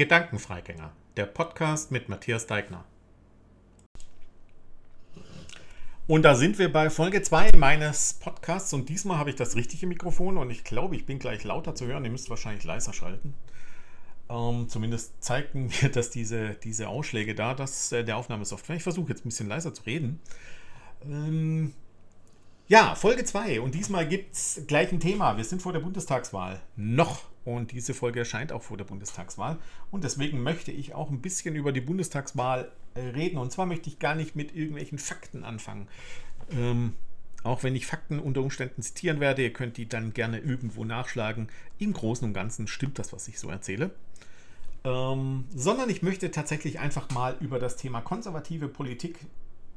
Gedankenfreigänger, der Podcast mit Matthias Deigner. Und da sind wir bei Folge 2 meines Podcasts und diesmal habe ich das richtige Mikrofon und ich glaube, ich bin gleich lauter zu hören. Ihr müsst wahrscheinlich leiser schalten. Ähm, zumindest zeigten mir das diese, diese Ausschläge da, dass äh, der Aufnahmesoftware. Ich versuche jetzt ein bisschen leiser zu reden. Ähm, ja, Folge 2 und diesmal gibt es gleich ein Thema. Wir sind vor der Bundestagswahl. Noch. Und diese Folge erscheint auch vor der Bundestagswahl. Und deswegen möchte ich auch ein bisschen über die Bundestagswahl äh, reden. Und zwar möchte ich gar nicht mit irgendwelchen Fakten anfangen. Ähm, auch wenn ich Fakten unter Umständen zitieren werde, ihr könnt die dann gerne irgendwo nachschlagen. Im Großen und Ganzen stimmt das, was ich so erzähle. Ähm, sondern ich möchte tatsächlich einfach mal über das Thema konservative Politik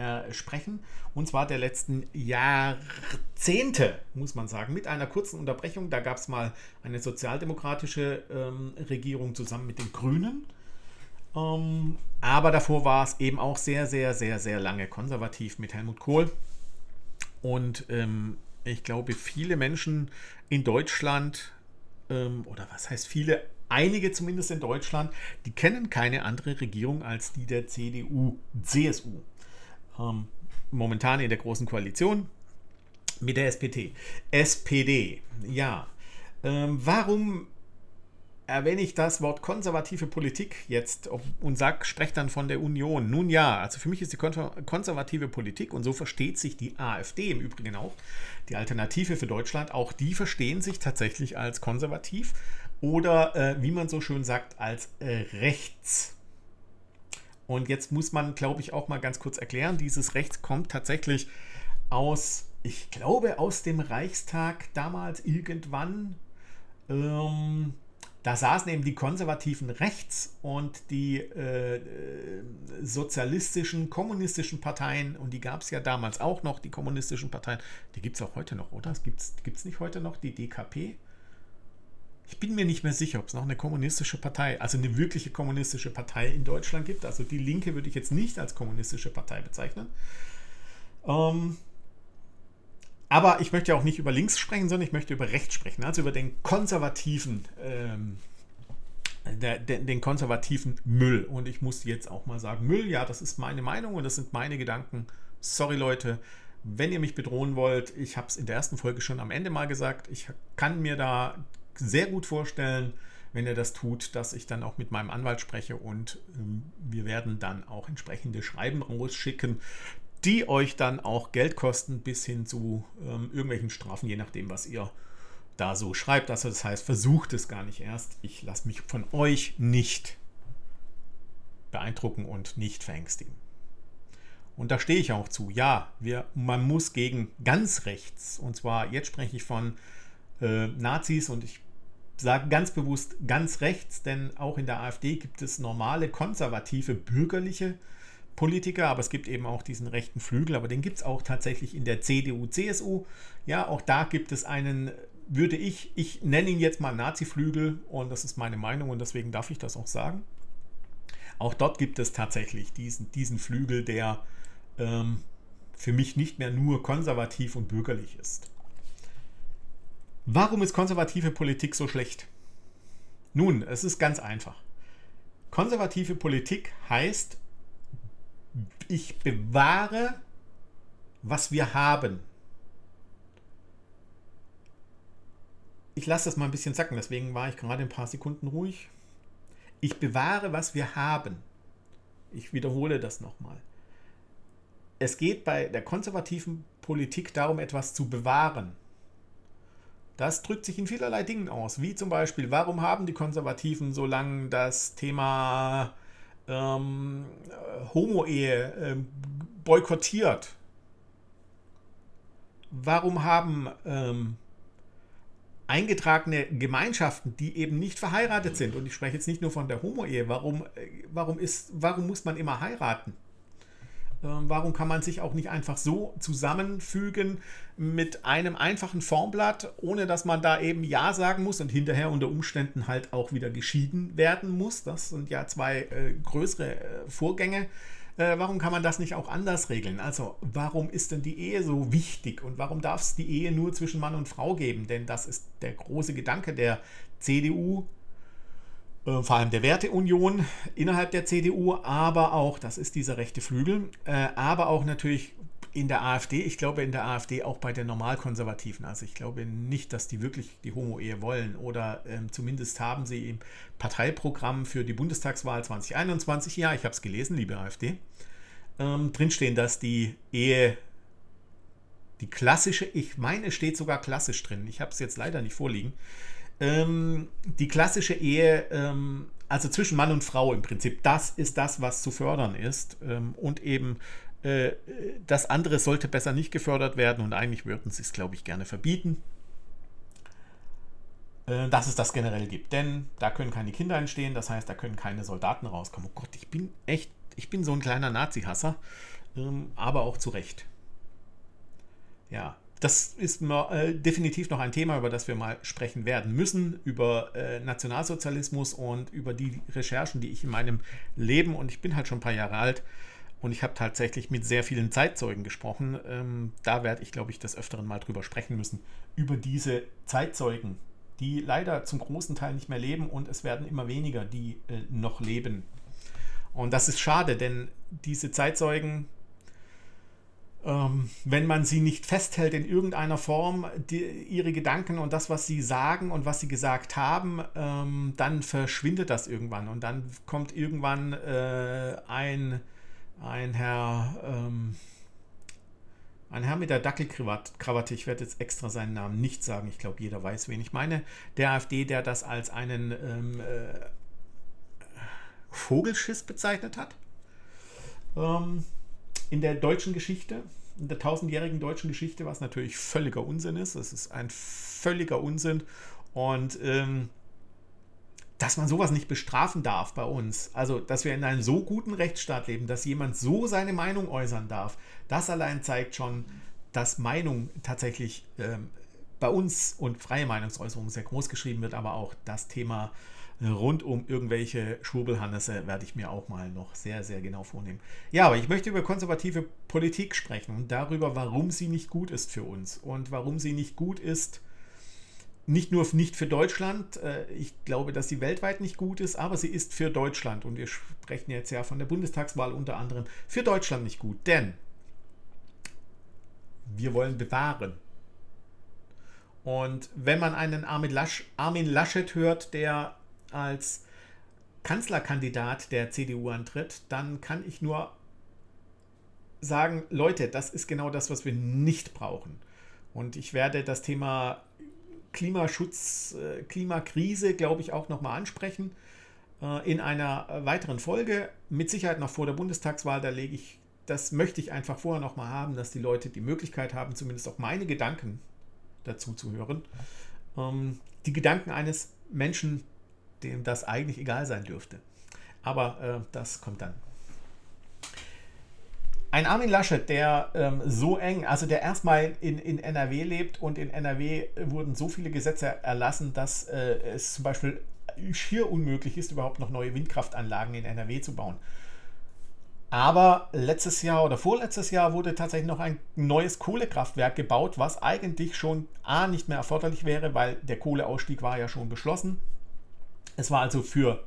äh, sprechen. Und zwar der letzten Jahrzehnte, muss man sagen, mit einer kurzen Unterbrechung. Da gab es mal eine sozialdemokratische ähm, Regierung zusammen mit den Grünen. Ähm, aber davor war es eben auch sehr, sehr, sehr, sehr lange konservativ mit Helmut Kohl. Und ähm, ich glaube, viele Menschen in Deutschland, ähm, oder was heißt viele, einige zumindest in Deutschland, die kennen keine andere Regierung als die der CDU-CSU ähm, momentan in der Großen Koalition mit der SPD. SPD, ja. Ähm, warum erwähne ich das Wort konservative Politik jetzt und sage, spreche dann von der Union? Nun ja, also für mich ist die konservative Politik und so versteht sich die AfD im Übrigen auch, die Alternative für Deutschland, auch die verstehen sich tatsächlich als konservativ oder äh, wie man so schön sagt, als äh, rechts. Und jetzt muss man, glaube ich, auch mal ganz kurz erklären, dieses Recht kommt tatsächlich aus, ich glaube, aus dem Reichstag damals irgendwann. Ähm, da saßen eben die konservativen rechts und die äh, sozialistischen, kommunistischen Parteien, und die gab es ja damals auch noch, die kommunistischen Parteien, die gibt es auch heute noch, oder? Gibt es nicht heute noch die DKP? Ich bin mir nicht mehr sicher, ob es noch eine kommunistische Partei, also eine wirkliche kommunistische Partei in Deutschland gibt. Also die Linke würde ich jetzt nicht als kommunistische Partei bezeichnen. Ähm, aber ich möchte auch nicht über links sprechen, sondern ich möchte über rechts sprechen, also über den konservativen, ähm, der, der, den konservativen Müll. Und ich muss jetzt auch mal sagen, Müll, ja, das ist meine Meinung und das sind meine Gedanken. Sorry Leute, wenn ihr mich bedrohen wollt, ich habe es in der ersten Folge schon am Ende mal gesagt, ich kann mir da sehr gut vorstellen, wenn er das tut, dass ich dann auch mit meinem Anwalt spreche und ähm, wir werden dann auch entsprechende Schreiben rausschicken, die euch dann auch Geld kosten bis hin zu ähm, irgendwelchen Strafen, je nachdem, was ihr da so schreibt. Also das heißt, versucht es gar nicht erst. Ich lasse mich von euch nicht beeindrucken und nicht verängstigen. Und da stehe ich auch zu. Ja, wir, man muss gegen ganz rechts, und zwar jetzt spreche ich von äh, Nazis und ich sage ganz bewusst ganz rechts, denn auch in der AfD gibt es normale, konservative, bürgerliche Politiker, aber es gibt eben auch diesen rechten Flügel, aber den gibt es auch tatsächlich in der CDU, CSU. Ja, auch da gibt es einen, würde ich, ich nenne ihn jetzt mal Nazi-Flügel und das ist meine Meinung und deswegen darf ich das auch sagen. Auch dort gibt es tatsächlich diesen, diesen Flügel, der ähm, für mich nicht mehr nur konservativ und bürgerlich ist. Warum ist konservative Politik so schlecht? Nun, es ist ganz einfach. Konservative Politik heißt, ich bewahre, was wir haben. Ich lasse das mal ein bisschen zacken, deswegen war ich gerade ein paar Sekunden ruhig. Ich bewahre, was wir haben. Ich wiederhole das nochmal. Es geht bei der konservativen Politik darum, etwas zu bewahren. Das drückt sich in vielerlei Dingen aus, wie zum Beispiel, warum haben die Konservativen so lange das Thema ähm, Homo-Ehe ähm, boykottiert? Warum haben ähm, eingetragene Gemeinschaften, die eben nicht verheiratet sind, und ich spreche jetzt nicht nur von der Homo-Ehe, warum, äh, warum, warum muss man immer heiraten? Ähm, warum kann man sich auch nicht einfach so zusammenfügen mit einem einfachen Formblatt, ohne dass man da eben Ja sagen muss und hinterher unter Umständen halt auch wieder geschieden werden muss? Das sind ja zwei äh, größere äh, Vorgänge. Äh, warum kann man das nicht auch anders regeln? Also, warum ist denn die Ehe so wichtig und warum darf es die Ehe nur zwischen Mann und Frau geben? Denn das ist der große Gedanke der CDU vor allem der Werteunion innerhalb der CDU, aber auch, das ist dieser rechte Flügel, äh, aber auch natürlich in der AfD, ich glaube in der AfD auch bei den Normalkonservativen. Also ich glaube nicht, dass die wirklich die Homo-Ehe wollen oder ähm, zumindest haben sie im Parteiprogramm für die Bundestagswahl 2021, ja, ich habe es gelesen, liebe AfD, ähm, drinstehen, dass die Ehe, die klassische, ich meine, steht sogar klassisch drin, ich habe es jetzt leider nicht vorliegen, ähm, die klassische Ehe, ähm, also zwischen Mann und Frau im Prinzip, das ist das, was zu fördern ist ähm, und eben äh, das andere sollte besser nicht gefördert werden und eigentlich würden sie es, glaube ich, gerne verbieten, äh, dass es das generell gibt. Denn da können keine Kinder entstehen, das heißt, da können keine Soldaten rauskommen. Oh Gott, ich bin echt, ich bin so ein kleiner Nazi-Hasser, ähm, aber auch zu Recht. Ja, das ist äh, definitiv noch ein Thema, über das wir mal sprechen werden müssen, über äh, Nationalsozialismus und über die Recherchen, die ich in meinem Leben, und ich bin halt schon ein paar Jahre alt, und ich habe tatsächlich mit sehr vielen Zeitzeugen gesprochen. Ähm, da werde ich, glaube ich, des Öfteren mal drüber sprechen müssen. Über diese Zeitzeugen, die leider zum großen Teil nicht mehr leben und es werden immer weniger, die äh, noch leben. Und das ist schade, denn diese Zeitzeugen, ähm, wenn man sie nicht festhält in irgendeiner Form, die, ihre Gedanken und das, was sie sagen und was sie gesagt haben, ähm, dann verschwindet das irgendwann. Und dann kommt irgendwann äh, ein ein Herr, ähm, ein Herr mit der Dackelkrawatte, ich werde jetzt extra seinen Namen nicht sagen, ich glaube, jeder weiß, wen ich meine, der AfD, der das als einen ähm, äh, Vogelschiss bezeichnet hat. Ähm, in der deutschen Geschichte, in der tausendjährigen deutschen Geschichte, was natürlich völliger Unsinn ist. Es ist ein völliger Unsinn. Und ähm, dass man sowas nicht bestrafen darf bei uns. Also, dass wir in einem so guten Rechtsstaat leben, dass jemand so seine Meinung äußern darf, das allein zeigt schon, dass Meinung tatsächlich ähm, bei uns und freie Meinungsäußerung sehr groß geschrieben wird, aber auch das Thema rund um irgendwelche Schwurbelhannesse werde ich mir auch mal noch sehr, sehr genau vornehmen. Ja, aber ich möchte über konservative Politik sprechen und darüber, warum sie nicht gut ist für uns und warum sie nicht gut ist nicht nur nicht für Deutschland, äh, ich glaube, dass sie weltweit nicht gut ist, aber sie ist für Deutschland, und wir sprechen jetzt ja von der Bundestagswahl unter anderem, für Deutschland nicht gut, denn wir wollen bewahren. Und wenn man einen Armin, Lasch, Armin Laschet hört, der als Kanzlerkandidat der CDU antritt, dann kann ich nur sagen, Leute, das ist genau das, was wir nicht brauchen. Und ich werde das Thema Klimaschutz, äh, Klimakrise, glaube ich, auch nochmal ansprechen äh, in einer weiteren Folge. Mit Sicherheit noch vor der Bundestagswahl, da lege ich, das möchte ich einfach vorher nochmal haben, dass die Leute die Möglichkeit haben, zumindest auch meine Gedanken dazu zu hören. Ähm, die Gedanken eines Menschen, dem das eigentlich egal sein dürfte. Aber äh, das kommt dann. Ein Armin Laschet, der ähm, so eng, also der erstmal in, in NRW lebt und in NRW wurden so viele Gesetze erlassen, dass äh, es zum Beispiel schier unmöglich ist, überhaupt noch neue Windkraftanlagen in NRW zu bauen. Aber letztes Jahr oder vorletztes Jahr wurde tatsächlich noch ein neues Kohlekraftwerk gebaut, was eigentlich schon A nicht mehr erforderlich wäre, weil der Kohleausstieg war ja schon beschlossen. Es war also für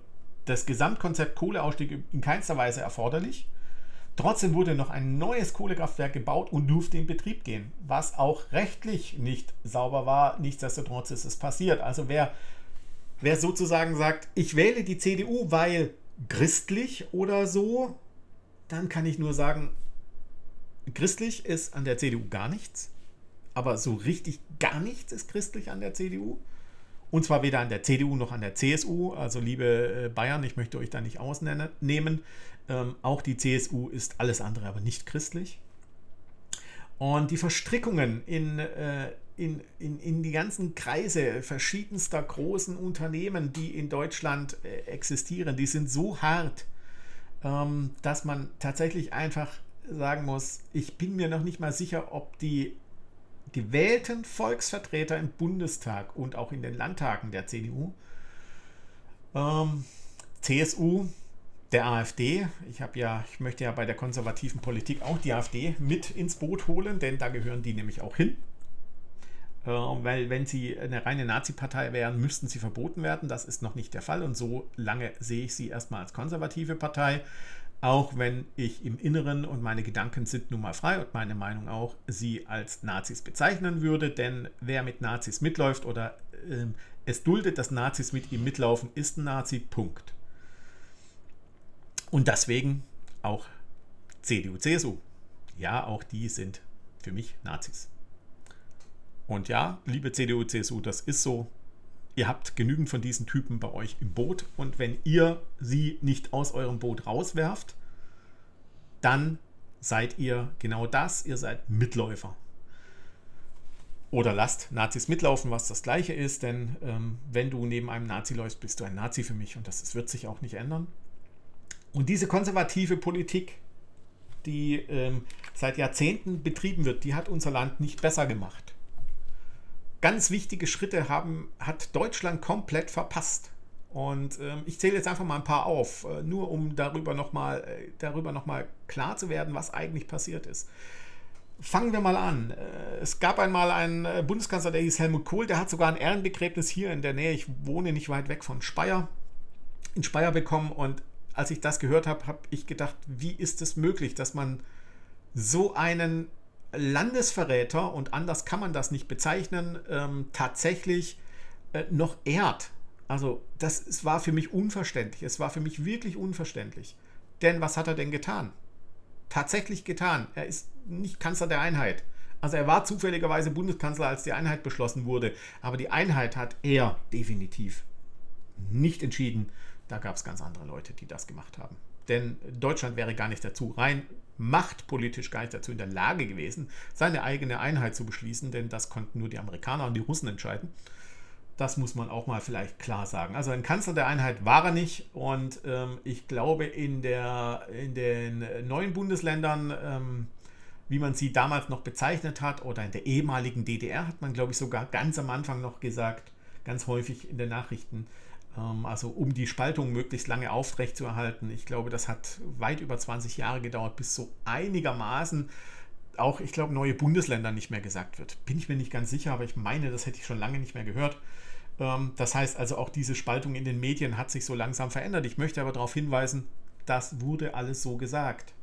das Gesamtkonzept Kohleausstieg in keinster Weise erforderlich. Trotzdem wurde noch ein neues Kohlekraftwerk gebaut und durfte in Betrieb gehen, was auch rechtlich nicht sauber war. Nichtsdestotrotz ist es passiert. Also wer, wer sozusagen sagt, ich wähle die CDU, weil christlich oder so, dann kann ich nur sagen, christlich ist an der CDU gar nichts. Aber so richtig gar nichts ist christlich an der CDU. Und zwar weder an der CDU noch an der CSU. Also liebe äh, Bayern, ich möchte euch da nicht ausnehmen. Ähm, auch die CSU ist alles andere, aber nicht christlich. Und die Verstrickungen in, äh, in, in, in die ganzen Kreise verschiedenster großen Unternehmen, die in Deutschland äh, existieren, die sind so hart, ähm, dass man tatsächlich einfach sagen muss, ich bin mir noch nicht mal sicher, ob die gewählten Volksvertreter im Bundestag und auch in den Landtagen der CDU, ähm, CSU, der AfD. Ich habe ja, ich möchte ja bei der konservativen Politik auch die AfD mit ins Boot holen, denn da gehören die nämlich auch hin. Äh, weil wenn sie eine reine Nazi-Partei wären, müssten sie verboten werden. Das ist noch nicht der Fall und so lange sehe ich sie erstmal als konservative Partei. Auch wenn ich im Inneren und meine Gedanken sind nun mal frei und meine Meinung auch, sie als Nazis bezeichnen würde. Denn wer mit Nazis mitläuft oder äh, es duldet, dass Nazis mit ihm mitlaufen, ist ein Nazi. Punkt. Und deswegen auch CDU, CSU. Ja, auch die sind für mich Nazis. Und ja, liebe CDU, CSU, das ist so. Ihr habt genügend von diesen Typen bei euch im Boot und wenn ihr sie nicht aus eurem Boot rauswerft, dann seid ihr genau das, ihr seid Mitläufer. Oder lasst Nazis mitlaufen, was das gleiche ist, denn ähm, wenn du neben einem Nazi läufst, bist du ein Nazi für mich und das, das wird sich auch nicht ändern. Und diese konservative Politik, die ähm, seit Jahrzehnten betrieben wird, die hat unser Land nicht besser gemacht. Ganz wichtige Schritte haben, hat Deutschland komplett verpasst. Und ähm, ich zähle jetzt einfach mal ein paar auf, äh, nur um darüber nochmal äh, noch klar zu werden, was eigentlich passiert ist. Fangen wir mal an. Äh, es gab einmal einen äh, Bundeskanzler, der hieß Helmut Kohl, der hat sogar ein Ehrenbegräbnis hier in der Nähe, ich wohne nicht weit weg von Speyer, in Speyer bekommen und als ich das gehört habe, habe ich gedacht, wie ist es möglich, dass man so einen Landesverräter, und anders kann man das nicht bezeichnen, ähm, tatsächlich äh, noch ehrt. Also das es war für mich unverständlich. Es war für mich wirklich unverständlich. Denn was hat er denn getan? Tatsächlich getan. Er ist nicht Kanzler der Einheit. Also er war zufälligerweise Bundeskanzler, als die Einheit beschlossen wurde. Aber die Einheit hat er definitiv nicht entschieden, da gab es ganz andere Leute, die das gemacht haben. Denn Deutschland wäre gar nicht dazu rein machtpolitisch gar nicht dazu in der Lage gewesen, seine eigene Einheit zu beschließen, denn das konnten nur die Amerikaner und die Russen entscheiden. Das muss man auch mal vielleicht klar sagen. Also ein Kanzler der Einheit war er nicht und ähm, ich glaube in, der, in den neuen Bundesländern, ähm, wie man sie damals noch bezeichnet hat, oder in der ehemaligen DDR hat man, glaube ich, sogar ganz am Anfang noch gesagt, ganz häufig in den Nachrichten, also um die Spaltung möglichst lange aufrechtzuerhalten. Ich glaube, das hat weit über 20 Jahre gedauert, bis so einigermaßen auch, ich glaube, neue Bundesländer nicht mehr gesagt wird. Bin ich mir nicht ganz sicher, aber ich meine, das hätte ich schon lange nicht mehr gehört. Ähm, das heißt also, auch diese Spaltung in den Medien hat sich so langsam verändert. Ich möchte aber darauf hinweisen, das wurde alles so gesagt.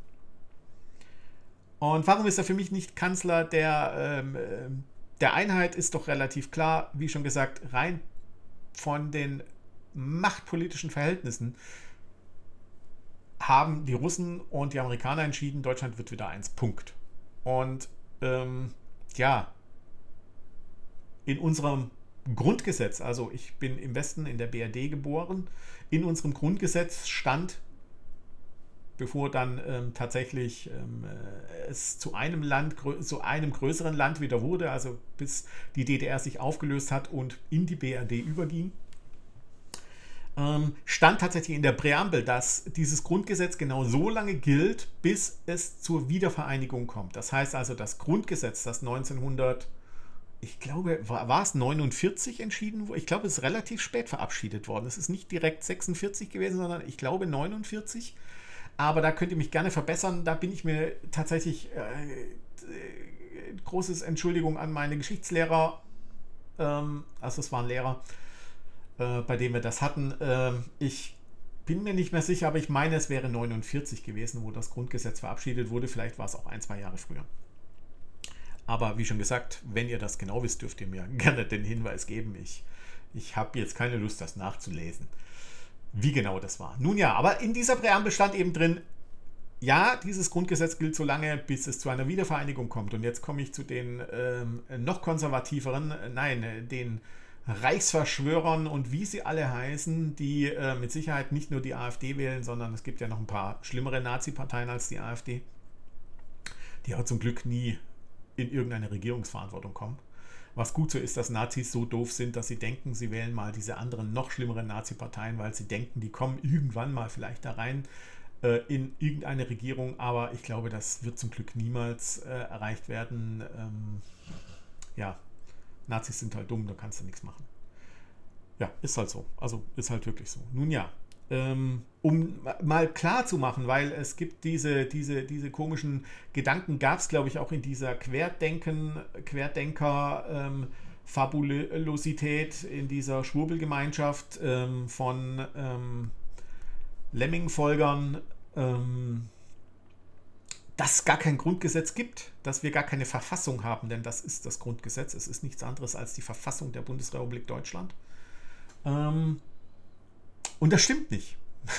Und warum ist er für mich nicht Kanzler der, ähm, äh, der Einheit? Ist doch relativ klar, wie schon gesagt, rein von den machtpolitischen Verhältnissen haben die Russen und die Amerikaner entschieden, Deutschland wird wieder eins. Punkt. Und ähm, ja, in unserem Grundgesetz, also ich bin im Westen in der BRD geboren, in unserem Grundgesetz stand, bevor dann ähm, tatsächlich ähm, äh, es zu einem Land, zu einem größeren Land wieder wurde, also bis die DDR sich aufgelöst hat und in die BRD überging, stand tatsächlich in der Präambel, dass dieses Grundgesetz genau so lange gilt, bis es zur Wiedervereinigung kommt. Das heißt also, das Grundgesetz, das 1900, ich glaube, war, war es 49 entschieden wurde? Ich glaube, es ist relativ spät verabschiedet worden. Es ist nicht direkt 46 gewesen, sondern ich glaube 49. Aber da könnt ihr mich gerne verbessern. Da bin ich mir tatsächlich äh, äh, großes Entschuldigung an meine Geschichtslehrer. Ähm, also es waren Lehrer äh, bei dem wir das hatten. Äh, ich bin mir nicht mehr sicher, aber ich meine, es wäre 49 gewesen, wo das Grundgesetz verabschiedet wurde. Vielleicht war es auch ein, zwei Jahre früher. Aber wie schon gesagt, wenn ihr das genau wisst, dürft ihr mir gerne den Hinweis geben. Ich, ich habe jetzt keine Lust, das nachzulesen, wie genau das war. Nun ja, aber in dieser Präambel stand eben drin, ja, dieses Grundgesetz gilt so lange, bis es zu einer Wiedervereinigung kommt. Und jetzt komme ich zu den ähm, noch konservativeren, nein, den Reichsverschwörern und wie sie alle heißen, die äh, mit Sicherheit nicht nur die AfD wählen, sondern es gibt ja noch ein paar schlimmere Nazi-Parteien als die AfD, die aber zum Glück nie in irgendeine Regierungsverantwortung kommen. Was gut so ist, dass Nazis so doof sind, dass sie denken, sie wählen mal diese anderen noch schlimmeren Nazi-Parteien, weil sie denken, die kommen irgendwann mal vielleicht da rein äh, in irgendeine Regierung. Aber ich glaube, das wird zum Glück niemals äh, erreicht werden. Ähm, ja, Nazis sind halt dumm, da kannst du nichts machen. Ja, ist halt so. Also ist halt wirklich so. Nun ja, ähm, um mal klar zu machen, weil es gibt diese, diese, diese komischen Gedanken, gab es glaube ich auch in dieser Querdenken, Querdenker, ähm, Fabulosität, in dieser Schwurbelgemeinschaft ähm, von ähm, Lemming-Folgern, ähm, dass es gar kein Grundgesetz gibt, dass wir gar keine Verfassung haben, denn das ist das Grundgesetz. Es ist nichts anderes als die Verfassung der Bundesrepublik Deutschland. Ähm, und das stimmt nicht.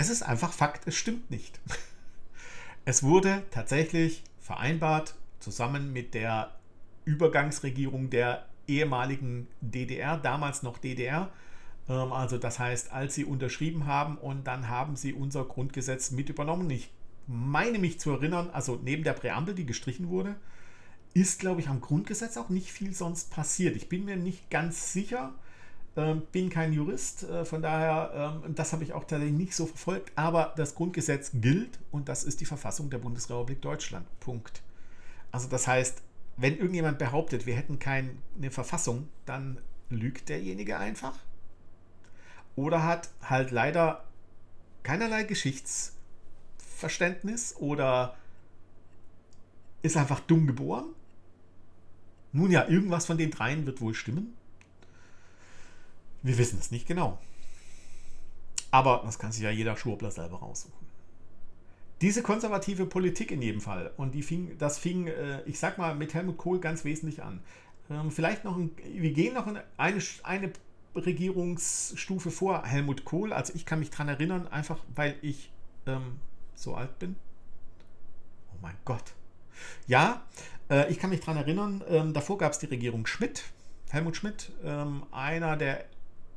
Es ist einfach Fakt, es stimmt nicht. Es wurde tatsächlich vereinbart, zusammen mit der Übergangsregierung der ehemaligen DDR, damals noch DDR. Ähm, also das heißt, als sie unterschrieben haben und dann haben sie unser Grundgesetz mit übernommen. Ich meine mich zu erinnern, also neben der Präambel, die gestrichen wurde, ist, glaube ich, am Grundgesetz auch nicht viel sonst passiert. Ich bin mir nicht ganz sicher, äh, bin kein Jurist, äh, von daher, äh, das habe ich auch tatsächlich nicht so verfolgt, aber das Grundgesetz gilt und das ist die Verfassung der Bundesrepublik Deutschland. Punkt. Also das heißt, wenn irgendjemand behauptet, wir hätten keine Verfassung, dann lügt derjenige einfach. Oder hat halt leider keinerlei Geschichtsverständnis oder ist einfach dumm geboren. Nun ja, irgendwas von den dreien wird wohl stimmen. Wir wissen es nicht genau. Aber das kann sich ja jeder Schwurbler selber raussuchen. Diese konservative Politik in jedem Fall, und die fing, das fing, äh, ich sag mal, mit Helmut Kohl ganz wesentlich an. Ähm, vielleicht noch, ein, wir gehen noch in eine, eine Regierungsstufe vor Helmut Kohl. Also ich kann mich daran erinnern, einfach weil ich ähm, so alt bin. Oh mein Gott. Ja, äh, ich kann mich daran erinnern, ähm, davor gab es die Regierung Schmidt, Helmut Schmidt, ähm, einer der,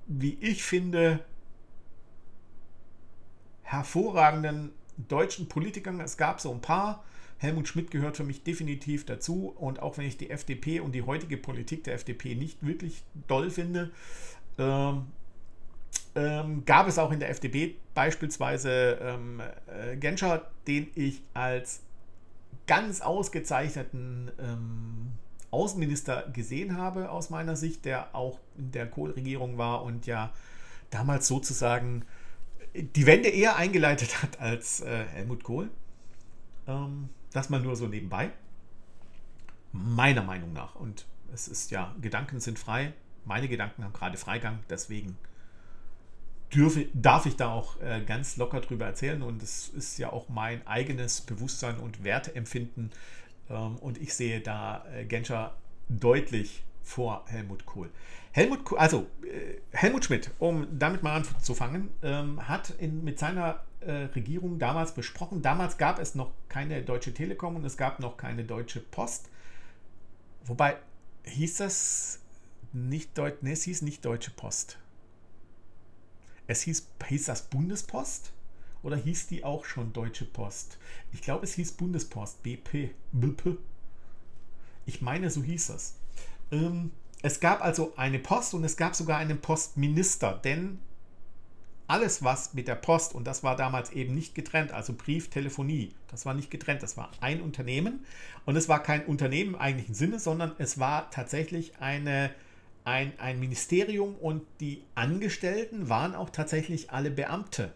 wie ich finde, hervorragenden deutschen Politikern, es gab so ein paar. Helmut Schmidt gehört für mich definitiv dazu. Und auch wenn ich die FDP und die heutige Politik der FDP nicht wirklich doll finde, ähm, ähm, gab es auch in der FDP beispielsweise ähm, äh, Genscher, den ich als ganz ausgezeichneten ähm, Außenminister gesehen habe aus meiner Sicht, der auch in der Kohl-Regierung war und ja damals sozusagen die Wende eher eingeleitet hat als äh, Helmut Kohl. Ähm, das mal nur so nebenbei. Meiner Meinung nach. Und es ist ja, Gedanken sind frei. Meine Gedanken haben gerade Freigang. Deswegen dürfe, darf ich da auch äh, ganz locker drüber erzählen. Und es ist ja auch mein eigenes Bewusstsein und Werteempfinden. Ähm, und ich sehe da äh, Genscher deutlich vor Helmut Kohl. Helmut, Kohl, also äh, Helmut Schmidt, um damit mal anzufangen, ähm, hat in, mit seiner äh, Regierung damals besprochen, damals gab es noch keine Deutsche Telekom und es gab noch keine Deutsche Post. Wobei hieß das nicht Deutsch, nee, es hieß nicht Deutsche Post. Es hieß, hieß das Bundespost oder hieß die auch schon Deutsche Post? Ich glaube, es hieß Bundespost, BP, BP. Ich meine, so hieß das. Ähm, es gab also eine Post und es gab sogar einen Postminister, denn alles, was mit der Post, und das war damals eben nicht getrennt, also Brief, Telefonie, das war nicht getrennt, das war ein Unternehmen. Und es war kein Unternehmen im eigentlichen Sinne, sondern es war tatsächlich eine, ein, ein Ministerium und die Angestellten waren auch tatsächlich alle Beamte.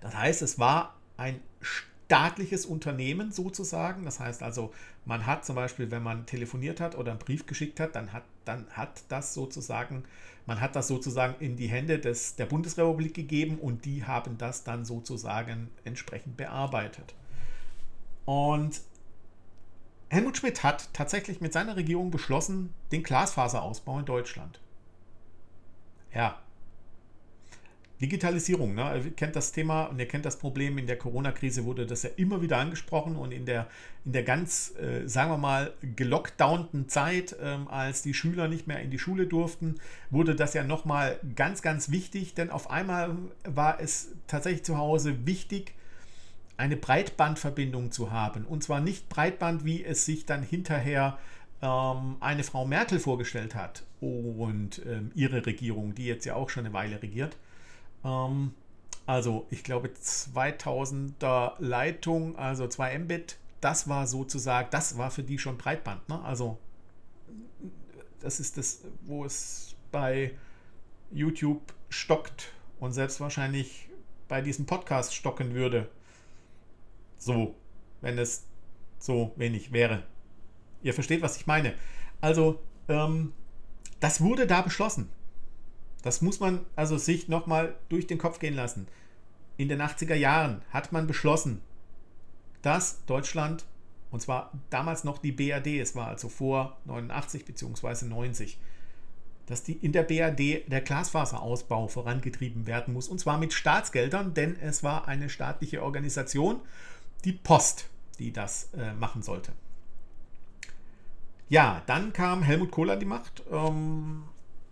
Das heißt, es war ein staatliches Unternehmen sozusagen. Das heißt also, man hat zum Beispiel, wenn man telefoniert hat oder einen Brief geschickt hat, dann hat, dann hat das sozusagen, man hat das sozusagen in die Hände des, der Bundesrepublik gegeben und die haben das dann sozusagen entsprechend bearbeitet. Und Helmut Schmidt hat tatsächlich mit seiner Regierung beschlossen, den Glasfaserausbau in Deutschland. Ja, Digitalisierung, ne? ihr kennt das Thema und ihr kennt das Problem. In der Corona-Krise wurde das ja immer wieder angesprochen und in der, in der ganz, äh, sagen wir mal, gelockdownten Zeit, ähm, als die Schüler nicht mehr in die Schule durften, wurde das ja nochmal ganz, ganz wichtig, denn auf einmal war es tatsächlich zu Hause wichtig, eine Breitbandverbindung zu haben. Und zwar nicht Breitband, wie es sich dann hinterher ähm, eine Frau Merkel vorgestellt hat und ähm, ihre Regierung, die jetzt ja auch schon eine Weile regiert ähm, also ich glaube 2000er Leitung, also 2 Mbit, das war sozusagen, das war für die schon Breitband. Ne? Also das ist das, wo es bei YouTube stockt und selbst wahrscheinlich bei diesem Podcast stocken würde. So, wenn es so wenig wäre. Ihr versteht, was ich meine. Also ähm, das wurde da beschlossen. Das muss man also sich nochmal durch den Kopf gehen lassen. In den 80er Jahren hat man beschlossen, dass Deutschland, und zwar damals noch die BRD, es war also vor 89 bzw. 90, dass die in der BRD der Glasfaserausbau vorangetrieben werden muss. Und zwar mit Staatsgeldern, denn es war eine staatliche Organisation, die Post, die das äh, machen sollte. Ja, dann kam Helmut Kohl an die Macht. Ähm,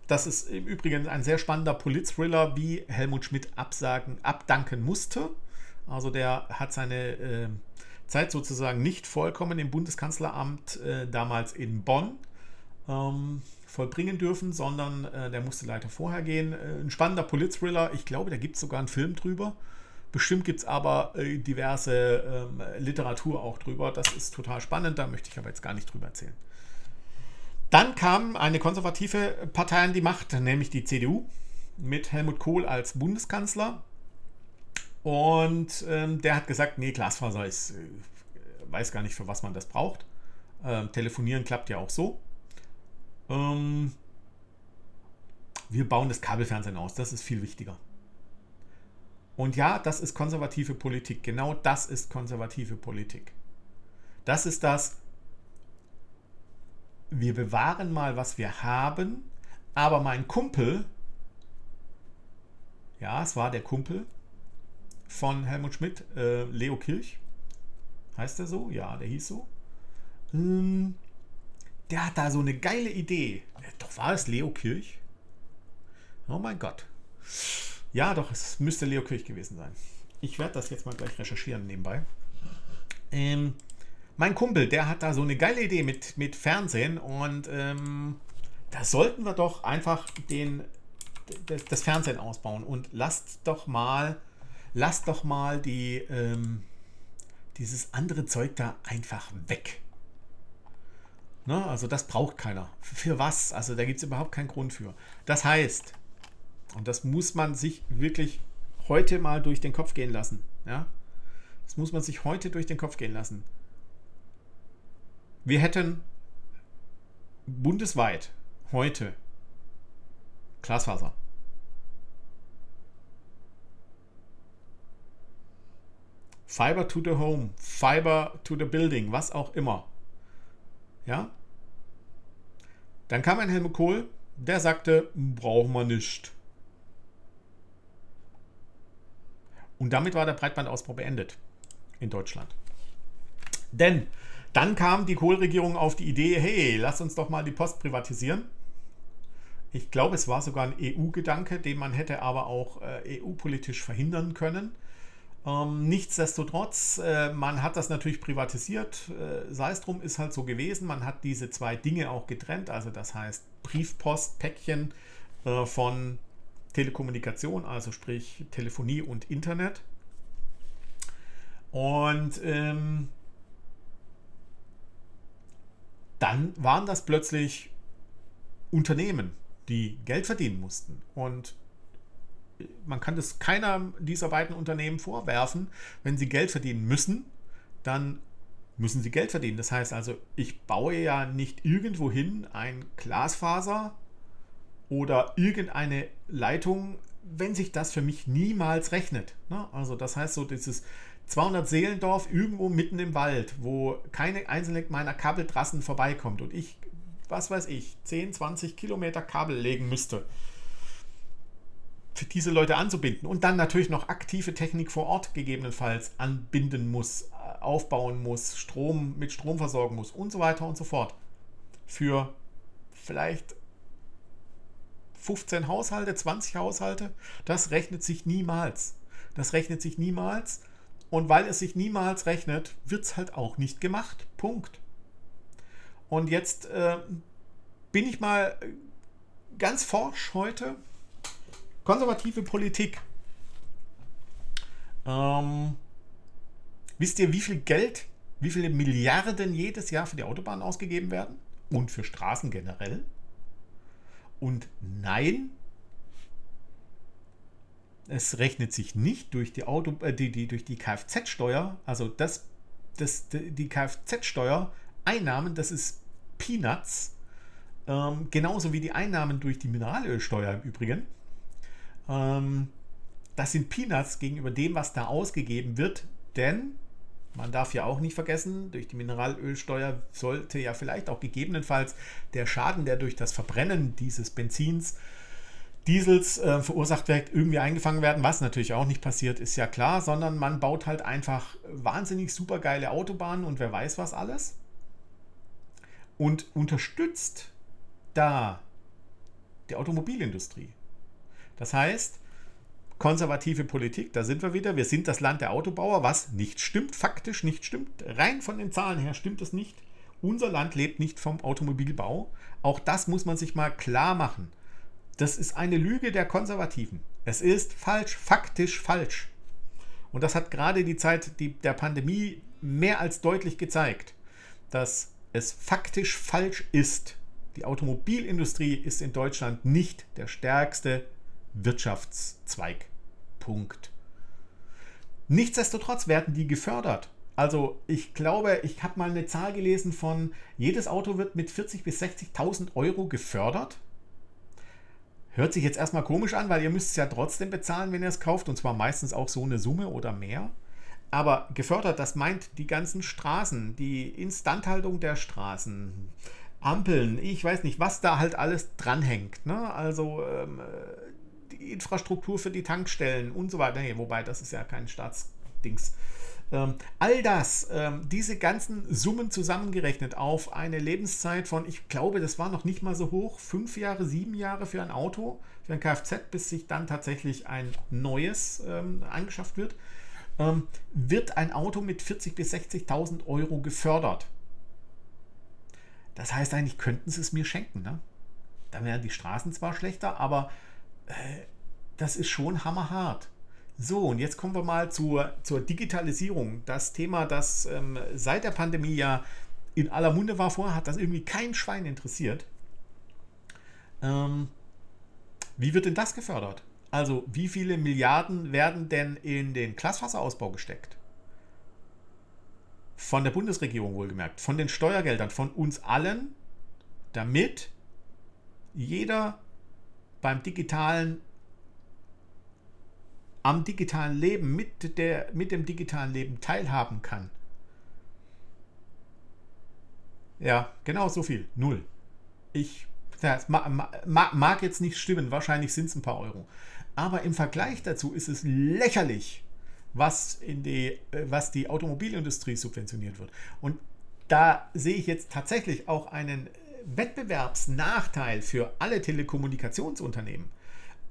das ist im Übrigen ein sehr spannender Polit-Thriller, wie Helmut Schmidt absagen, abdanken musste. Also der hat seine äh, Zeit sozusagen nicht vollkommen im Bundeskanzleramt äh, damals in Bonn ähm, vollbringen dürfen, sondern äh, der musste leider vorher gehen. Äh, ein spannender Polit-Thriller, ich glaube, da gibt es sogar einen Film drüber. Bestimmt gibt es aber äh, diverse ähm, Literatur auch drüber. Das ist total spannend, da möchte ich aber jetzt gar nicht drüber erzählen. Dann kam eine konservative Partei an die Macht, nämlich die CDU, mit Helmut Kohl als Bundeskanzler. Und ähm, der hat gesagt, nee, Glasfaser ist, äh, weiß gar nicht, für was man das braucht. Ähm, telefonieren klappt ja auch so. Ähm, wir bauen das Kabelfernsehen aus, das ist viel wichtiger. Und ja, das ist konservative Politik. Genau das ist konservative Politik. Das ist das, wir bewahren mal, was wir haben, aber mein Kumpel, ja, es war der Kumpel von Helmut Schmidt, äh, Leo Kirch, heißt er so? Ja, der hieß so. Ähm, der hat da so eine geile Idee. Doch war es Leo Kirch? Oh mein Gott. Ja, doch, es müsste Leo Kirch gewesen sein. Ich werde das jetzt mal gleich recherchieren nebenbei. Ähm, mein Kumpel, der hat da so eine geile Idee mit, mit Fernsehen und ähm, da sollten wir doch einfach den, das, Fernsehen ausbauen und lasst doch mal, lasst doch mal die, ähm, dieses andere Zeug da einfach weg. Ne? Also das braucht keiner. Für was? Also da gibt es überhaupt keinen Grund für. Das heißt, und das muss man sich wirklich heute mal durch den Kopf gehen lassen. Ja? Das muss man sich heute durch den Kopf gehen lassen. Wir hätten bundesweit heute Glasfaser. Fiber to the home, Fiber to the building, was auch immer. Ja? Dann kam ein Helmut Kohl, der sagte, brauchen wir nicht. Und damit war der Breitbandausbau beendet in Deutschland. Denn dann kam die Kohl-Regierung auf die Idee, hey, lass uns doch mal die Post privatisieren. Ich glaube, es war sogar ein EU-Gedanke, den man hätte aber auch äh, EU-politisch verhindern können. Ähm, nichtsdestotrotz, äh, man hat das natürlich privatisiert. Äh, sei es drum, ist halt so gewesen. Man hat diese zwei Dinge auch getrennt. Also das heißt Briefpost, Päckchen äh, von Telekommunikation, also sprich Telefonie und Internet. Und ähm, dann waren das plötzlich Unternehmen, die Geld verdienen mussten. Und man kann das keiner dieser beiden Unternehmen vorwerfen. Wenn sie Geld verdienen müssen, dann müssen sie Geld verdienen. Das heißt also, ich baue ja nicht irgendwohin ein Glasfaser oder irgendeine Leitung, wenn sich das für mich niemals rechnet. Ne? Also das heißt so, dieses 200 Seelendorf irgendwo mitten im Wald, wo keine einzelne meiner Kabeltrassen vorbeikommt und ich, was weiß ich, 10, 20 Kilometer Kabel legen müsste für diese Leute anzubinden und dann natürlich noch aktive Technik vor Ort gegebenenfalls anbinden muss, äh, aufbauen muss, Strom mit Strom versorgen muss und so weiter und so fort. Für vielleicht 15 Haushalte, 20 Haushalte, das rechnet sich niemals. Das rechnet sich niemals. Und weil es sich niemals rechnet, wird es halt auch nicht gemacht. Punkt. Und jetzt äh, bin ich mal ganz forsch heute Konservative Politik. Ähm, wisst ihr, wie viel Geld, wie viele Milliarden jedes Jahr für die Autobahn ausgegeben werden? Und für Straßen generell? Und nein, es rechnet sich nicht durch die, Auto, äh, die, die, durch die Kfz-Steuer, also das, das, die Kfz-Steuer-Einnahmen, das ist Peanuts, äh, Ähm, genauso wie die Einnahmen durch die Mineralölsteuer im Übrigen. Ähm, das sind Peanuts gegenüber dem, was da ausgegeben wird, denn man darf ja auch nicht vergessen, durch die Mineralölsteuer sollte ja vielleicht auch gegebenenfalls der Schaden, der durch das Verbrennen dieses Benzins, Diesels äh, verursacht wird, irgendwie eingefangen werden, was natürlich auch nicht passiert, ist ja klar, sondern man baut halt einfach wahnsinnig supergeile Autobahnen und wer weiß was alles und unterstützt da die Automobilindustrie. Das heißt, konservative Politik, da sind wir wieder. Wir sind das Land der Autobauer, was nicht stimmt, faktisch nicht stimmt. Rein von den Zahlen her stimmt es nicht. Unser Land lebt nicht vom Automobilbau. Auch das muss man sich mal klar machen. Das ist eine Lüge der Konservativen. Es ist falsch, faktisch falsch. Und das hat gerade die Zeit der Pandemie mehr als deutlich gezeigt, dass es faktisch falsch ist. Die Automobilindustrie ist in Deutschland nicht der stärkste Wirtschaftszweig. Punkt. Nichtsdestotrotz werden die gefördert. Also ich glaube, ich habe mal eine Zahl gelesen von, jedes Auto wird mit 40.000 bis 60.000 Euro gefördert. Hört sich jetzt erstmal komisch an, weil ihr müsst es ja trotzdem bezahlen, wenn ihr es kauft. Und zwar meistens auch so eine Summe oder mehr. Aber gefördert, das meint die ganzen Straßen, die Instandhaltung der Straßen, Ampeln, ich weiß nicht, was da halt alles dranhängt. Ne? Also ähm, Infrastruktur für die Tankstellen und so weiter. Nee, wobei, das ist ja kein Staatsdings. Ähm, all das, ähm, diese ganzen Summen zusammengerechnet auf eine Lebenszeit von, ich glaube, das war noch nicht mal so hoch, fünf Jahre, sieben Jahre für ein Auto, für ein Kfz, bis sich dann tatsächlich ein neues ähm, angeschafft wird, ähm, wird ein Auto mit 40.000 bis 60.000 Euro gefördert. Das heißt eigentlich, könnten sie es mir schenken. Ne? Dann wären die Straßen zwar schlechter, aber das ist schon hammerhart. So, und jetzt kommen wir mal zur, zur Digitalisierung. Das Thema, das ähm, seit der Pandemie ja in aller Munde war vorher, hat das irgendwie kein Schwein interessiert. Ähm, wie wird denn das gefördert? Also, wie viele Milliarden werden denn in den Glasfaserausbau gesteckt? Von der Bundesregierung wohlgemerkt, von den Steuergeldern, von uns allen, damit jeder beim digitalen am digitalen Leben, mit, der, mit dem digitalen Leben teilhaben kann. Ja, genau so viel. Null. Ich das mag, jetzt nicht stimmen, wahrscheinlich sind es ein paar Euro. Aber im Vergleich dazu ist es lächerlich, was, in die, äh, was die Automobilindustrie subventioniert wird. Und da sehe ich jetzt tatsächlich auch einen Wettbewerbsnachteil für alle Telekommunikationsunternehmen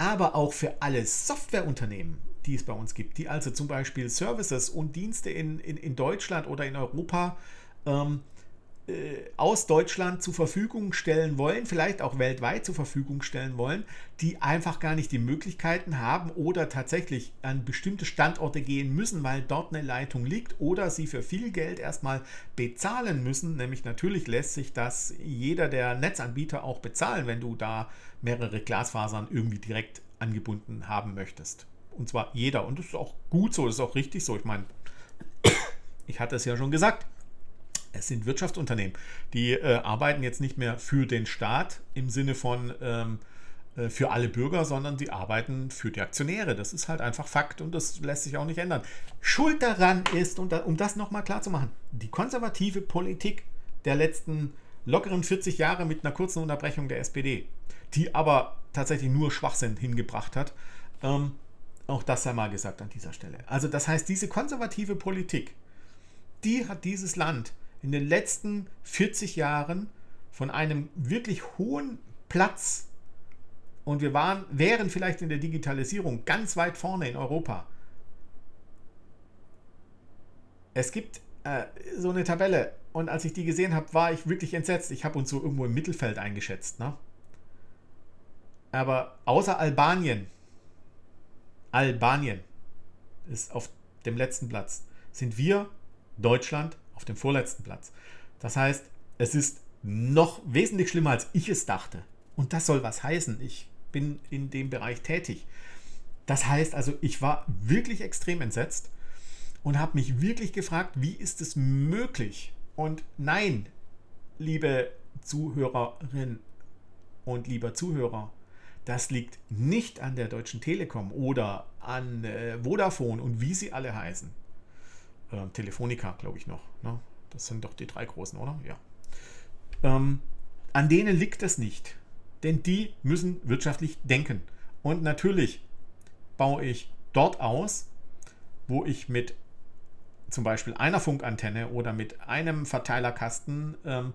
aber auch für alle Softwareunternehmen, die es bei uns gibt, die also zum Beispiel Services und Dienste in, in, in Deutschland oder in Europa ähm, äh, aus Deutschland zur Verfügung stellen wollen, vielleicht auch weltweit zur Verfügung stellen wollen, die einfach gar nicht die Möglichkeiten haben oder tatsächlich an bestimmte Standorte gehen müssen, weil dort eine Leitung liegt oder sie für viel Geld erstmal bezahlen müssen. Nämlich natürlich lässt sich das jeder der Netzanbieter auch bezahlen, wenn du da mehrere Glasfasern irgendwie direkt angebunden haben möchtest. Und zwar jeder. Und das ist auch gut so, das ist auch richtig so. Ich meine, ich hatte es ja schon gesagt. Es sind Wirtschaftsunternehmen, die äh, arbeiten jetzt nicht mehr für den Staat im Sinne von ähm, äh, für alle Bürger, sondern die arbeiten für die Aktionäre. Das ist halt einfach Fakt und das lässt sich auch nicht ändern. Schuld daran ist, und da, um das nochmal klar zu machen, die konservative Politik der letzten lockeren 40 Jahre mit einer kurzen Unterbrechung der SPD die aber tatsächlich nur Schwachsinn hingebracht hat. Ähm, auch das sei mal gesagt an dieser Stelle. Also das heißt, diese konservative Politik, die hat dieses Land in den letzten 40 Jahren von einem wirklich hohen Platz und wir waren, wären vielleicht in der Digitalisierung ganz weit vorne in Europa. Es gibt äh, so eine Tabelle und als ich die gesehen habe, war ich wirklich entsetzt. Ich habe uns so irgendwo im Mittelfeld eingeschätzt. Ne? Aber außer Albanien, Albanien ist auf dem letzten Platz, sind wir, Deutschland, auf dem vorletzten Platz. Das heißt, es ist noch wesentlich schlimmer, als ich es dachte. Und das soll was heißen. Ich bin in dem Bereich tätig. Das heißt also, ich war wirklich extrem entsetzt und habe mich wirklich gefragt, wie ist es möglich? Und nein, liebe Zuhörerin und lieber Zuhörer, das liegt nicht an der Deutschen Telekom oder an äh, Vodafone und wie sie alle heißen. Äh, Telefonica, glaube ich noch. Ne? Das sind doch die drei großen, oder? Ja. Ähm, an denen liegt es nicht. Denn die müssen wirtschaftlich denken. Und natürlich baue ich dort aus, wo ich mit zum Beispiel einer Funkantenne oder mit einem Verteilerkasten ähm,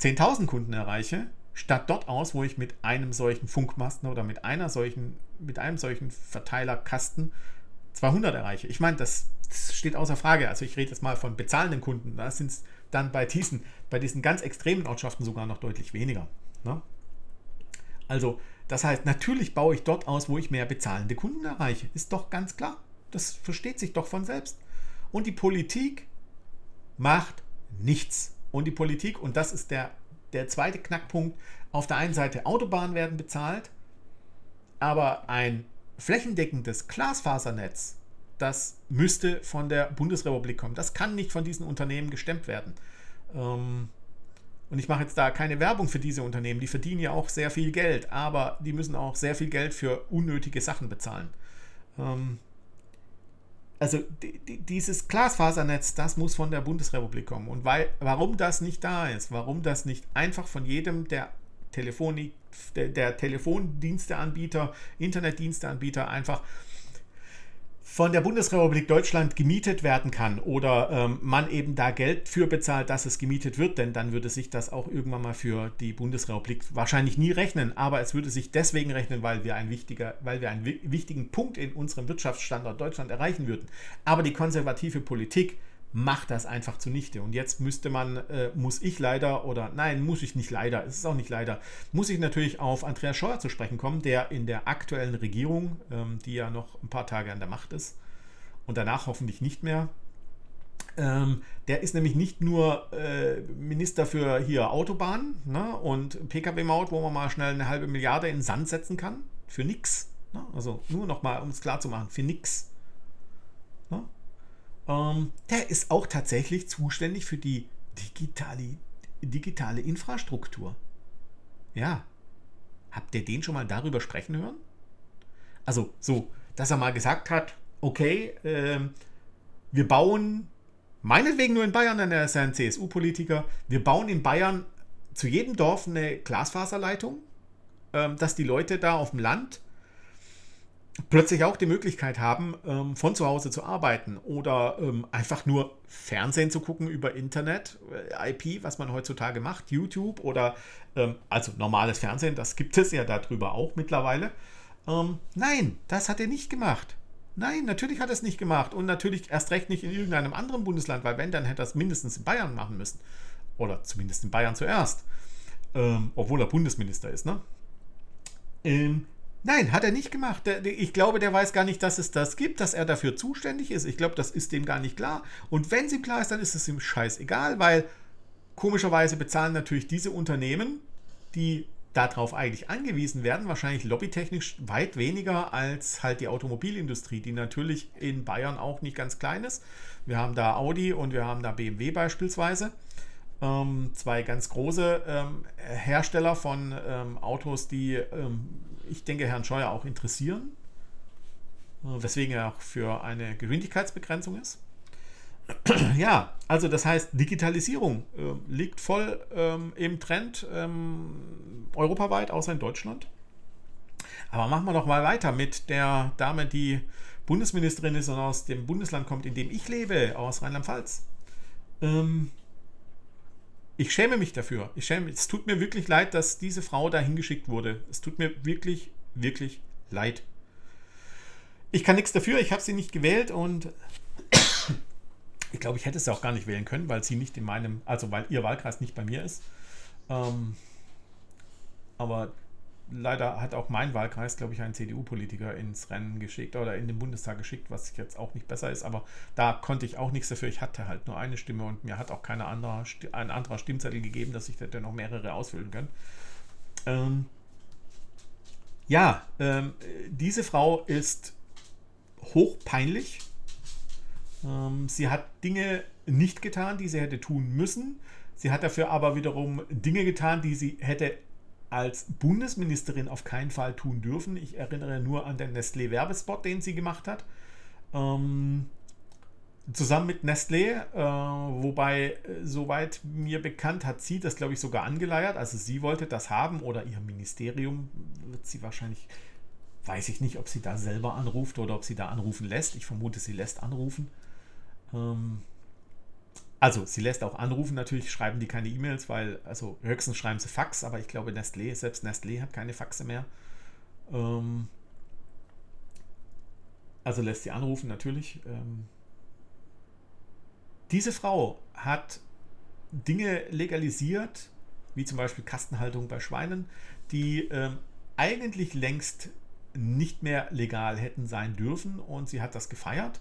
10.000 Kunden erreiche, statt dort aus, wo ich mit einem solchen Funkmasten oder mit einer solchen, mit einem solchen Verteilerkasten 200 erreiche. Ich meine, das, das, steht außer Frage. Also ich rede jetzt mal von bezahlenden Kunden. Da sind es dann bei diesen, bei diesen ganz extremen Ortschaften sogar noch deutlich weniger. Ne? Also das heißt, natürlich baue ich dort aus, wo ich mehr bezahlende Kunden erreiche. Ist doch ganz klar. Das versteht sich doch von selbst. Und die Politik macht nichts. Und die Politik, und das ist der, der zweite Knackpunkt, auf der einen Seite Autobahnen werden bezahlt, aber ein flächendeckendes Glasfasernetz, das müsste von der Bundesrepublik kommen. Das kann nicht von diesen Unternehmen gestemmt werden. Ähm, und ich mache jetzt da keine Werbung für diese Unternehmen, die verdienen ja auch sehr viel Geld, aber die müssen auch sehr viel Geld für unnötige Sachen bezahlen. Ähm, also dieses Glasfasernetz, das muss von der Bundesrepublik kommen. Und weil, warum das nicht da ist, warum das nicht einfach von jedem der Telefonik, der, Telefondiensteanbieter, Internetdiensteanbieter einfach von der Bundesrepublik Deutschland gemietet werden kann oder ähm, man eben da Geld für bezahlt, dass es gemietet wird, denn dann würde sich das auch irgendwann mal für die Bundesrepublik wahrscheinlich nie rechnen, aber es würde sich deswegen rechnen, weil wir, ein wichtiger, weil wir einen wichtigen Punkt in unserem Wirtschaftsstandort Deutschland erreichen würden. Aber die konservative Politik macht das einfach zunichte. Und jetzt müsste man, äh, muss ich leider, oder nein, muss ich nicht leider, es ist auch nicht leider, muss ich natürlich auf Andreas Scheuer zu sprechen kommen, der in der aktuellen Regierung, ähm, die ja noch ein paar Tage an der Macht ist und danach hoffentlich nicht mehr, ähm, der ist nämlich nicht nur äh, Minister für hier Autobahnen ne, und Pkw-Maut, wo man mal schnell eine halbe Milliarde in den Sand setzen kann, für nix. Ne? Also nur nochmal, um es klar zu machen, für nix. Ähm, der ist auch tatsächlich zuständig für die digitale, digitale Infrastruktur. Ja. Habt ihr den schon mal darüber sprechen hören? Also so, dass er mal gesagt hat, okay, äh, wir bauen, meinetwegen nur in Bayern, denn er ist ja ein CSU-Politiker, wir bauen in Bayern zu jedem Dorf eine Glasfaserleitung, äh, dass die Leute da auf dem Land plötzlich auch die Möglichkeit haben, ähm, von zu Hause zu arbeiten oder ähm, einfach nur Fernsehen zu gucken über Internet, äh, IP, was man heutzutage macht, YouTube oder ähm, also normales Fernsehen, das gibt es ja darüber auch mittlerweile. Ähm, nein, das hat er nicht gemacht. Nein, natürlich hat er es nicht gemacht und natürlich erst recht nicht in irgendeinem anderen Bundesland, weil wenn, dann hätte er es mindestens in Bayern machen müssen. Oder zumindest in Bayern zuerst. Ähm, obwohl er Bundesminister ist, ne? Ähm, Nein, hat er nicht gemacht. Ich glaube, der weiß gar nicht, dass es das gibt, dass er dafür zuständig ist. Ich glaube, das ist dem gar nicht klar. Und wenn es ihm klar ist, dann ist es ihm scheißegal, weil komischerweise bezahlen natürlich diese Unternehmen, die darauf eigentlich angewiesen werden, wahrscheinlich lobbytechnisch weit weniger als halt die Automobilindustrie, die natürlich in Bayern auch nicht ganz klein ist. Wir haben da Audi und wir haben da BMW beispielsweise. Ähm, zwei ganz große ähm, Hersteller von ähm, Autos, die ähm, ich denke, Herrn Scheuer auch interessieren, äh, weswegen er auch für eine Geschwindigkeitsbegrenzung ist. Ja, also das heißt, Digitalisierung äh, liegt voll ähm, im Trend ähm, europaweit, außer in Deutschland. Aber machen wir doch mal weiter mit der Dame, die Bundesministerin ist und aus dem Bundesland kommt, in dem ich lebe, aus Rheinland-Pfalz. Ähm, ich schäme mich dafür. Ich schäme, es tut mir wirklich leid, dass diese Frau da hingeschickt wurde. Es tut mir wirklich, wirklich leid. Ich kann nichts dafür, ich habe sie nicht gewählt und ich glaube, ich hätte sie auch gar nicht wählen können, weil sie nicht in meinem, also weil ihr Wahlkreis nicht bei mir ist. Ähm, aber leider hat auch mein Wahlkreis, glaube ich, einen CDU-Politiker ins Rennen geschickt oder in den Bundestag geschickt, was jetzt auch nicht besser ist. Aber da konnte ich auch nichts dafür. Ich hatte halt nur eine Stimme und mir hat auch keine andere, ein anderer Stimmzettel gegeben, dass ich da noch mehrere ausfüllen kann. Ähm, ja, ähm, diese Frau ist hochpeinlich. Ähm, sie hat Dinge nicht getan, die sie hätte tun müssen. Sie hat dafür aber wiederum Dinge getan, die sie hätte als Bundesministerin auf keinen Fall tun dürfen. Ich erinnere nur an den Nestlé-Werbespot, den sie gemacht hat. Ähm, zusammen mit Nestlé, äh, wobei, äh, soweit mir bekannt, hat sie das, glaube ich, sogar angeleiert. Also sie wollte das haben oder ihr Ministerium wird sie wahrscheinlich, weiß ich nicht, ob sie da selber anruft oder ob sie da anrufen lässt. Ich vermute, sie lässt anrufen. Ähm, also, sie lässt auch anrufen, natürlich schreiben die keine E-Mails, weil, also höchstens schreiben sie Fax, aber ich glaube, Nestlé, selbst Nestlé hat keine Faxe mehr. Ähm, also lässt sie anrufen, natürlich. Ähm, diese Frau hat Dinge legalisiert, wie zum Beispiel Kastenhaltung bei Schweinen, die ähm, eigentlich längst nicht mehr legal hätten sein dürfen und sie hat das gefeiert.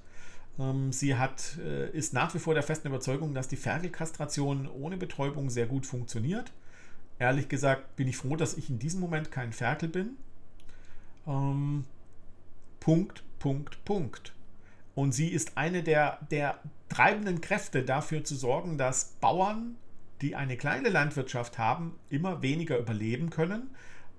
Ähm, sie hat, äh, ist nach wie vor der festen Überzeugung, dass die Ferkelkastration ohne Betäubung sehr gut funktioniert. Ehrlich gesagt bin ich froh, dass ich in diesem Moment kein Ferkel bin. Ähm, Punkt, Punkt, Punkt. Und sie ist eine der, der treibenden Kräfte dafür zu sorgen, dass Bauern, die eine kleine Landwirtschaft haben, immer weniger überleben können.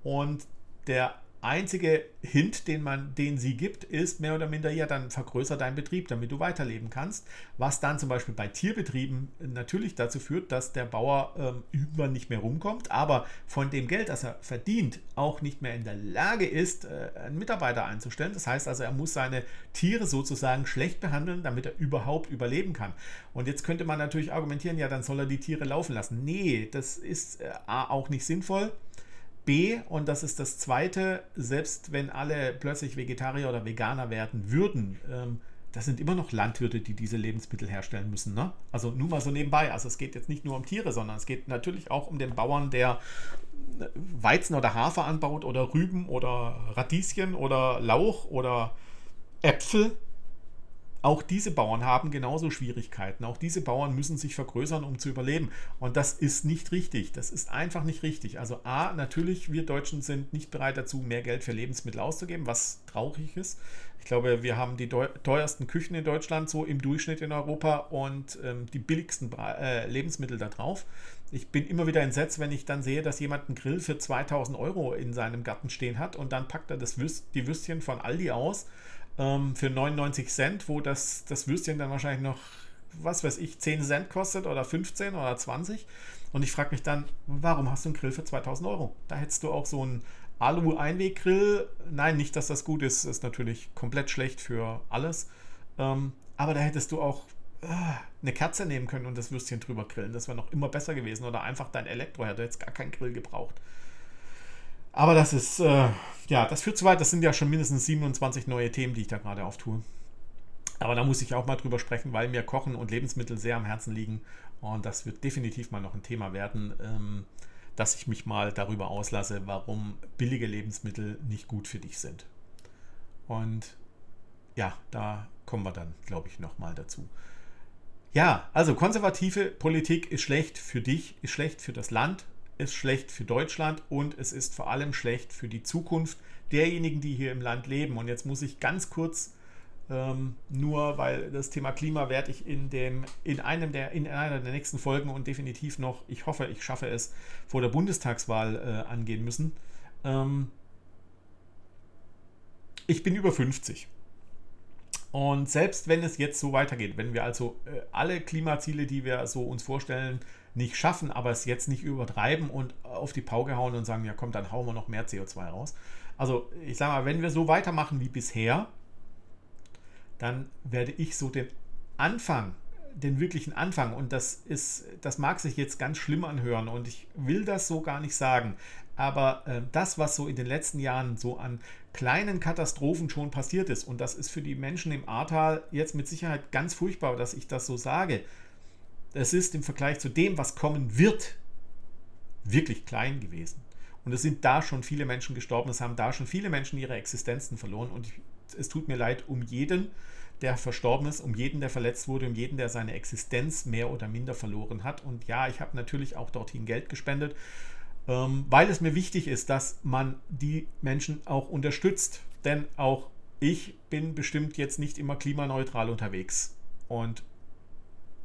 Und der einzige Hint, den man, den sie gibt, ist mehr oder minder, ja, dann vergrößer deinen Betrieb, damit du weiterleben kannst. Was dann zum Beispiel bei Tierbetrieben natürlich dazu führt, dass der Bauer ähm, irgendwann nicht mehr rumkommt, aber von dem Geld, das er verdient, auch nicht mehr in der Lage ist, äh, einen Mitarbeiter einzustellen. Das heißt also, er muss seine Tiere sozusagen schlecht behandeln, damit er überhaupt überleben kann. Und jetzt könnte man natürlich argumentieren, ja, dann soll er die Tiere laufen lassen. Nee, das ist äh, auch nicht sinnvoll. B, und das ist das Zweite, selbst wenn alle plötzlich Vegetarier oder Veganer werden würden, ähm, das sind immer noch Landwirte, die diese Lebensmittel herstellen müssen. Ne? Also nur mal so nebenbei. Also es geht jetzt nicht nur um Tiere, sondern es geht natürlich auch um den Bauern, der äh, Weizen oder Hafer anbaut oder Rüben oder Radieschen oder Lauch oder Äpfel auch diese Bauern haben genauso Schwierigkeiten. Auch diese Bauern müssen sich vergrößern, um zu überleben. Und das ist nicht richtig. Das ist einfach nicht richtig. Also A, natürlich, wir Deutschen sind nicht bereit dazu, mehr Geld für Lebensmittel auszugeben, was traurig ist. Ich glaube, wir haben die teuersten Küchen in Deutschland so im Durchschnitt in Europa und ähm, die billigsten äh, Lebensmittel da drauf. Ich bin immer wieder entsetzt, wenn ich dann sehe, dass jemand einen Grill für 2000 Euro in seinem Garten stehen hat und dann packt er das Würst, die Würstchen von Aldi aus ähm, für 99 Cent, wo das, das Würstchen dann wahrscheinlich noch, was weiß ich, 10 Cent kostet oder 15 oder 20. Und ich frage mich dann, warum hast du einen Grill für 2000 Euro? Da hättest du auch so einen Alu-Einweggrill. Nein, nicht, dass das gut ist, ist natürlich komplett schlecht für alles. Ähm, aber da hättest du auch äh, eine Kerze nehmen können und das Würstchen drüber grillen. Das wäre noch immer besser gewesen. Oder einfach dein Elektroherd, du hättest gar keinen Grill gebraucht. Aber das ist, äh, ja, das führt zu weit. Das sind ja schon mindestens 27 neue Themen, die ich da gerade auftue. Aber da muss ich auch mal drüber sprechen, weil mir Kochen und Lebensmittel sehr am Herzen liegen. Und das wird definitiv mal noch ein Thema werden, ähm, dass ich mich mal darüber auslasse, warum billige Lebensmittel nicht gut für dich sind. Und ja, da kommen wir dann, glaube ich, nochmal dazu. Ja, also konservative Politik ist schlecht für dich, ist schlecht für das Land, ist schlecht für Deutschland und es ist vor allem schlecht für die Zukunft derjenigen, die hier im Land leben. Und jetzt muss ich ganz kurz ähm, nur, weil das Thema Klima werde ich in dem in einem der in einer der nächsten Folgen und definitiv noch, ich hoffe, ich schaffe es vor der Bundestagswahl äh, angehen müssen. Ähm, ich bin über 50. Und selbst wenn es jetzt so weitergeht, wenn wir also äh, alle Klimaziele, die wir so uns vorstellen, nicht schaffen, aber es jetzt nicht übertreiben und auf die Pauke hauen und sagen, ja komm, dann hauen wir noch mehr CO2 raus. Also ich sage mal, wenn wir so weitermachen wie bisher, dann werde ich so den Anfang, den wirklichen Anfang, und das ist, das mag sich jetzt ganz schlimm anhören und ich will das so gar nicht sagen, aber äh, das, was so in den letzten Jahren so an kleinen Katastrophen schon passiert ist, und das ist für die Menschen im Ahrtal jetzt mit Sicherheit ganz furchtbar, dass ich das so sage, es ist im Vergleich zu dem, was kommen wird, wirklich klein gewesen. Und es sind da schon viele Menschen gestorben, es haben da schon viele Menschen ihre Existenzen verloren. Und ich, es tut mir leid um jeden, der verstorben ist, um jeden, der verletzt wurde, um jeden, der seine Existenz mehr oder minder verloren hat. Und ja, ich habe natürlich auch dorthin Geld gespendet, ähm, weil es mir wichtig ist, dass man die Menschen auch unterstützt. Denn auch ich bin bestimmt jetzt nicht immer klimaneutral unterwegs. Und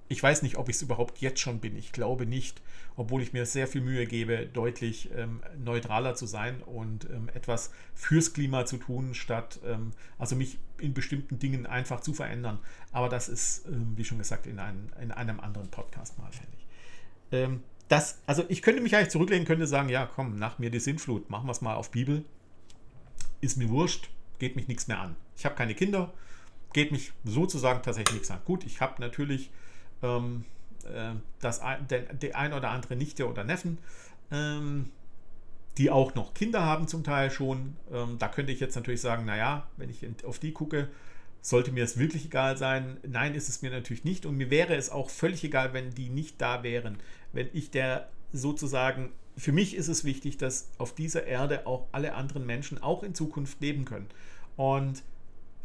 Ich weiß nicht, ob ich es überhaupt jetzt schon bin. Ich glaube nicht, obwohl ich mir sehr viel Mühe gebe, deutlich ähm, neutraler zu sein und ähm, etwas fürs Klima zu tun, statt ähm, also mich in bestimmten Dingen einfach zu verändern. Aber das ist, ähm, wie schon gesagt, in, ein, in einem anderen Podcast mal fällig. Ähm, das, also ich könnte mich eigentlich zurücklehnen, könnte sagen, ja, komm, nach mir die Sintflut, machen wir es mal auf Bibel. Ist mir wurscht, geht mich nichts mehr an. Ich habe keine Kinder, geht mich sozusagen tatsächlich nichts an. Gut, ich habe natürlich ähm, äh, das, der, der ein oder andere Nichte oder Neffen, ähm, die auch noch Kinder haben zum Teil schon. Ähm, da könnte ich jetzt natürlich sagen, naja, wenn ich auf die gucke, sollte mir es wirklich egal sein. Nein, ist es mir natürlich nicht. Und mir wäre es auch völlig egal, wenn die nicht da wären. Wenn ich der sozusagen, für mich ist es wichtig, dass auf dieser Erde auch alle anderen Menschen auch in Zukunft leben können. Und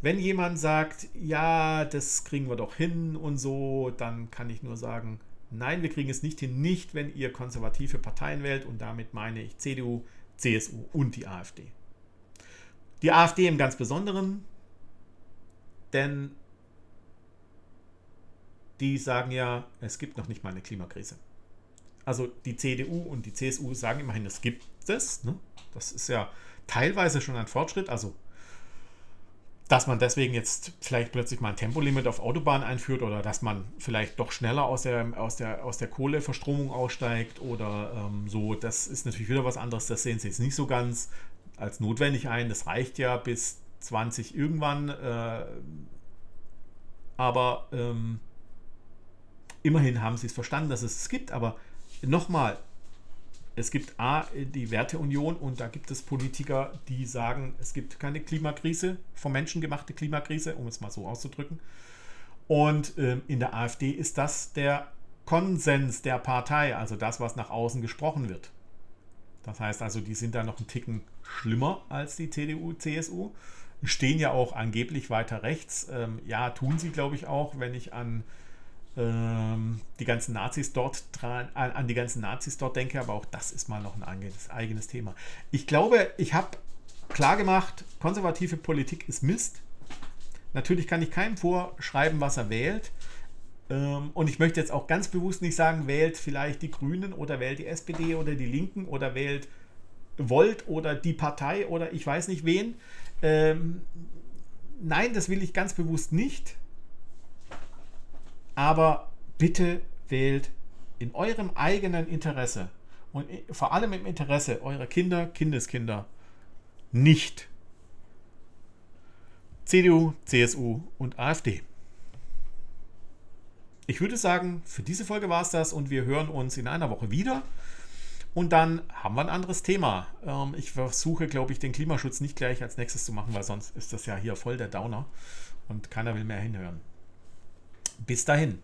wenn jemand sagt, ja, das kriegen wir doch hin und so, dann kann ich nur sagen, nein, wir kriegen es nicht hin, nicht wenn ihr konservative Parteien wählt und damit meine ich CDU, CSU und die AfD. Die AfD im ganz Besonderen, denn die sagen ja, es gibt noch nicht mal eine Klimakrise. Also die CDU und die CSU sagen immerhin, es gibt es. Ne? Das ist ja teilweise schon ein Fortschritt. Also dass man deswegen jetzt vielleicht plötzlich mal ein Tempolimit auf Autobahnen einführt oder dass man vielleicht doch schneller aus der, aus der, aus der Kohleverstromung aussteigt oder ähm, so, das ist natürlich wieder was anderes. Das sehen sie jetzt nicht so ganz als notwendig ein. Das reicht ja bis 20 irgendwann. Äh, aber ähm, immerhin haben sie es verstanden, dass es es gibt. Aber nochmal, es gibt A, die Werteunion und da gibt es Politiker, die sagen, es gibt keine Klimakrise, vom Menschen gemachte Klimakrise, um es mal so auszudrücken. Und ähm, in der AfD ist das der Konsens der Partei, also das, was nach außen gesprochen wird. Das heißt also, die sind da noch einen Ticken schlimmer als die CDU, CSU, stehen ja auch angeblich weiter rechts. Ähm, ja, tun sie, glaube ich, auch, wenn ich an die ganzen Nazis dort dran, an die ganzen Nazis dort denke, aber auch das ist mal noch ein eigenes, eigenes Thema. Ich glaube, ich habe klar gemacht, konservative Politik ist Mist. Natürlich kann ich keinem vorschreiben, was er wählt. Ähm, und ich möchte jetzt auch ganz bewusst nicht sagen, wählt vielleicht die Grünen oder wählt die SPD oder die Linken oder wählt Volt oder die Partei oder ich weiß nicht wen. Ähm, nein, das will ich ganz bewusst nicht. Aber bitte wählt in eurem eigenen Interesse und vor allem im Interesse eurer Kinder, Kindeskinder nicht CDU, CSU und AfD. Ich würde sagen, für diese Folge war es das und wir hören uns in einer Woche wieder. Und dann haben wir ein anderes Thema. Ähm, ich versuche, glaube ich, den Klimaschutz nicht gleich als nächstes zu machen, weil sonst ist das ja hier voll der Downer und keiner will mehr hinhören. Bis dahin.